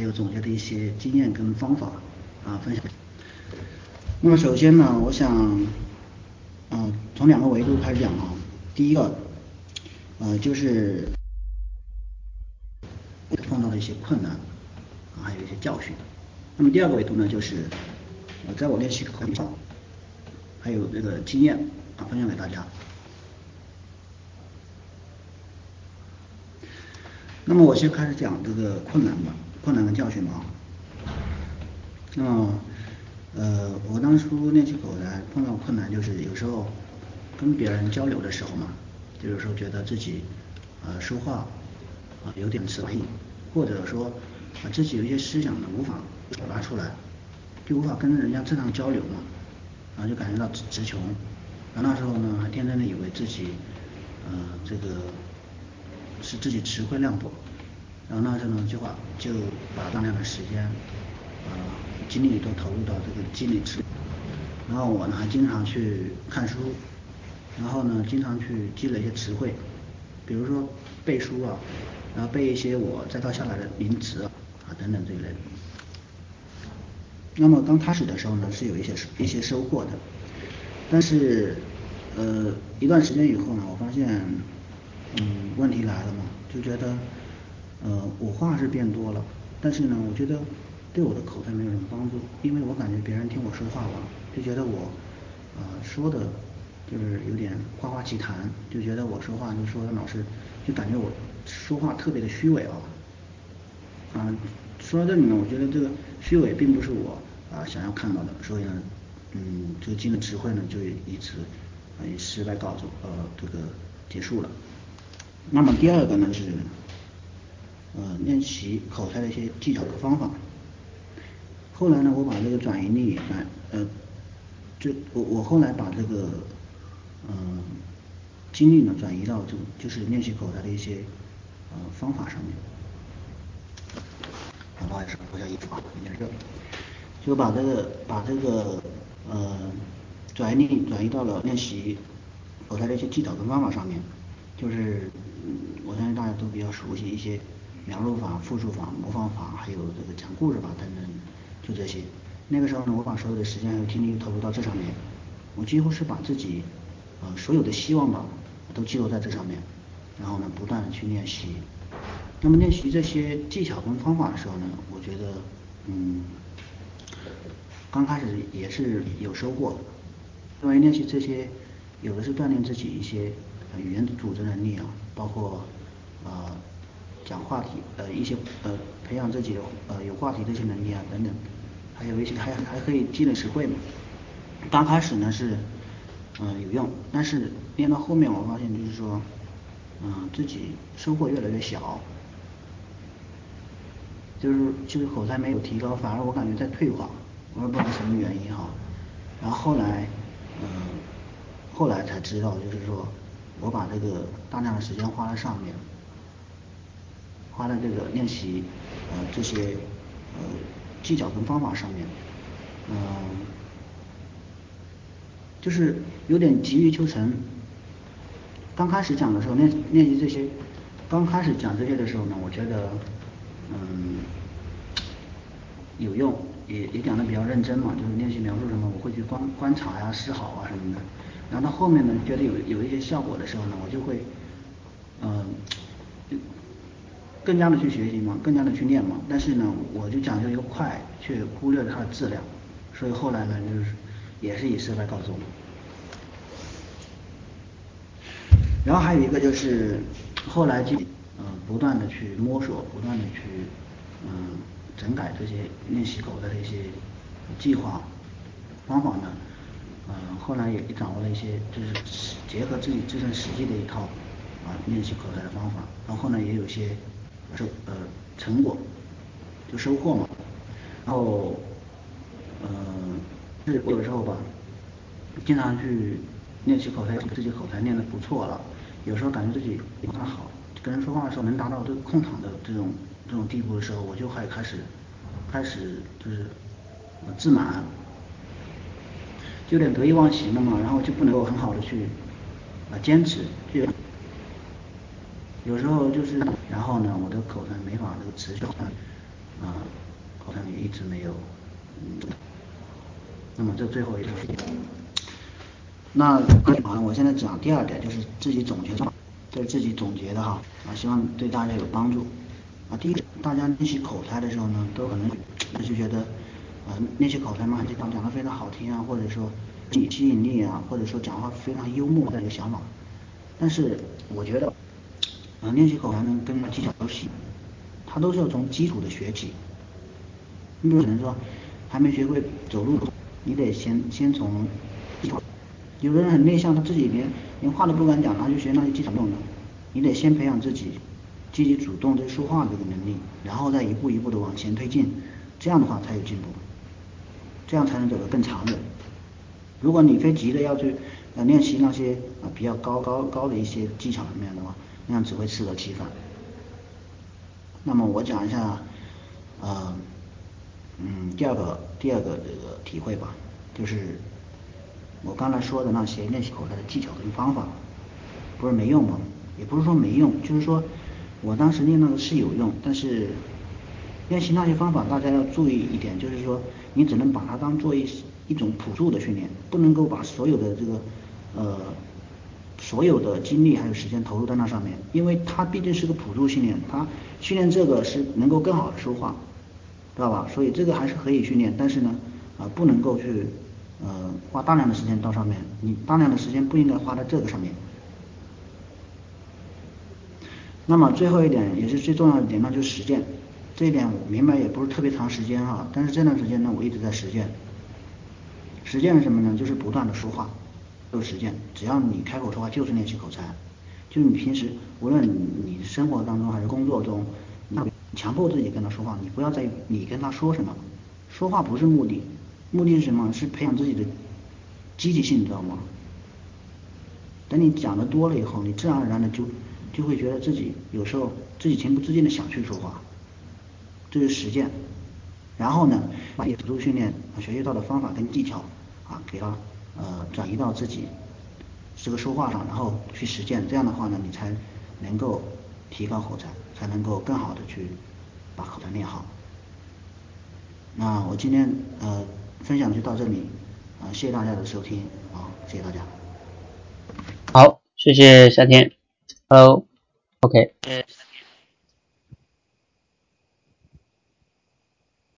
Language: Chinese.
还有总结的一些经验跟方法啊分享。那么首先呢，我想，啊，从两个维度开始讲啊。第一个，呃，就是碰到的一些困难啊，还有一些教训。那么第二个维度呢，就是我在我练习口语上，还有这个经验啊，分享给大家。那么我先开始讲这个困难吧，困难跟教训嘛。那么，呃，我当初练习口才碰到困难，就是有时候跟别人交流的时候嘛，就有时候觉得自己呃说话啊有点词硬，或者说啊自己有一些思想呢无法表达出来，就无法跟人家正常交流嘛，然后就感觉到词穷，然后那时候呢还天真的以为自己呃这个。是自己词汇量多，然后那时候呢就把就把大量的时间啊精力都投入到这个积累词，然后我呢还经常去看书，然后呢经常去积累一些词汇，比如说背书啊，然后背一些我摘抄下来的名词啊等等这一类的。那么刚开始的时候呢是有一些一些收获的，但是呃一段时间以后呢我发现。嗯，问题来了嘛，就觉得，呃，我话是变多了，但是呢，我觉得对我的口才没有什么帮助，因为我感觉别人听我说话吧，就觉得我，呃，说的，就是有点夸夸其谈，就觉得我说话就说的老是，就感觉我说话特别的虚伪啊，啊，说到这里呢，我觉得这个虚伪并不是我啊想要看到的，所以呢，嗯，这个今的词汇呢就以此以失败告终，呃，这个结束了。那么第二个呢是，呃，练习口才的一些技巧和方法。后来呢，我把这个转移力转，呃，就我我后来把这个，嗯，精力呢转移到就就是练习口才的一些呃方法上面。不好意思，脱下衣服啊，有点热。就把这个把这个呃转移力转移到了练习口才的一些技巧跟方法上面，就是。嗯，我相信大家都比较熟悉一些描述法、复述法、模仿法，还有这个讲故事法等等，就这些。那个时候呢，我把所有的时间和精力投入到这上面，我几乎是把自己呃所有的希望吧都寄托在这上面，然后呢不断的去练习。那么练习这些技巧跟方法的时候呢，我觉得嗯刚开始也是有收获，因为练习这些有的是锻炼自己一些语言组织能力啊。包括呃讲话题呃一些呃培养自己的呃有话题这些能力啊等等，还有一些还还可以积累词汇嘛。刚开始呢是嗯有用，但是练到后面我发现就是说嗯自己收获越来越小，就是就是口才没有提高，反而我感觉在退化，我也不知道什么原因哈。然后后来嗯后来才知道就是说。我把这个大量的时间花在上面，花在这个练习呃这些呃技巧跟方法上面，嗯，就是有点急于求成。刚开始讲的时候练练习这些，刚开始讲这些的时候呢，我觉得嗯有用，也也讲的比较认真嘛，就是练习描述什么，我会去观观察呀、思考啊什么的。然后到后面呢，觉得有有一些效果的时候呢，我就会，嗯，更加的去学习嘛，更加的去练嘛。但是呢，我就讲究一个快，却忽略了它的质量，所以后来呢，就是也是以失败告终。然后还有一个就是，后来就嗯不断的去摸索，不断的去嗯整改这些练习口的这些计划方法呢。嗯，后来也掌握了一些，就是结合自己自身实际的一套啊练习口才的方法，然后呢也有些收呃成果，就收获嘛。然后嗯，是有时候吧，经常去练习口才，自己口才练得不错了，有时候感觉自己不太好，跟人说话的时候能达到这个控场的这种这种地步的时候，我就还开始开始就是自满。就有点得意忘形了嘛，然后就不能够很好的去啊坚持，就有时候就是，然后呢，我的口才没法这个持续啊口才也一直没有。嗯那么这最后一个，那啊，我现在讲第二点就是自己总结，这是自己总结的哈啊，希望对大家有帮助啊。第一，大家练习口才的时候呢，都可能就觉得啊，练习口才嘛，就讲讲的非常好听啊，或者说吸吸引力啊，或者说讲话非常幽默的一个想法。但是我觉得啊，练习口才能，跟技巧都是，它都是要从基础的学起。你比如可能说还没学会走路。你得先先从，有的人很内向，他自己连连话都不敢讲，他就学那些技巧动的。你得先培养自己积极主动这说话这个能力，然后再一步一步的往前推进，这样的话才有进步，这样才能走得更长远。如果你非急着要去呃练习那些啊比较高高高的一些技巧层面的话，那样只会适得其反。那么我讲一下，呃。嗯，第二个第二个这个体会吧，就是我刚才说的那些练习口才的技巧跟方法，不是没用吗？也不是说没用，就是说我当时练那个是有用，但是练习那些方法大家要注意一点，就是说你只能把它当做一一种辅助的训练，不能够把所有的这个呃所有的精力还有时间投入在那上面，因为它毕竟是个辅助训练，它训练这个是能够更好的说话。知道吧？所以这个还是可以训练，但是呢，啊，不能够去呃花大量的时间到上面，你大量的时间不应该花在这个上面。那么最后一点也是最重要的点，那就是实践。这一点我明白也不是特别长时间哈，但是这段时间呢，我一直在实践。实践是什么呢？就是不断的说话，就是实践。只要你开口说话，就是练习口才。就是你平时无论你生活当中还是工作中，那。强迫自己跟他说话，你不要在意你跟他说什么，说话不是目的，目的是什么？是培养自己的积极性，你知道吗？等你讲的多了以后，你自然而然的就就会觉得自己有时候自己情不自禁的想去说话，这是实践。然后呢，把辅助训练学习到的方法跟技巧啊，给他呃转移到自己这个说话上，然后去实践，这样的话呢，你才能够提高口才。才能够更好的去把口才练好。那我今天呃分享就到这里，啊谢谢大家的收听，好谢谢大家。好，谢谢夏天，Hello，OK。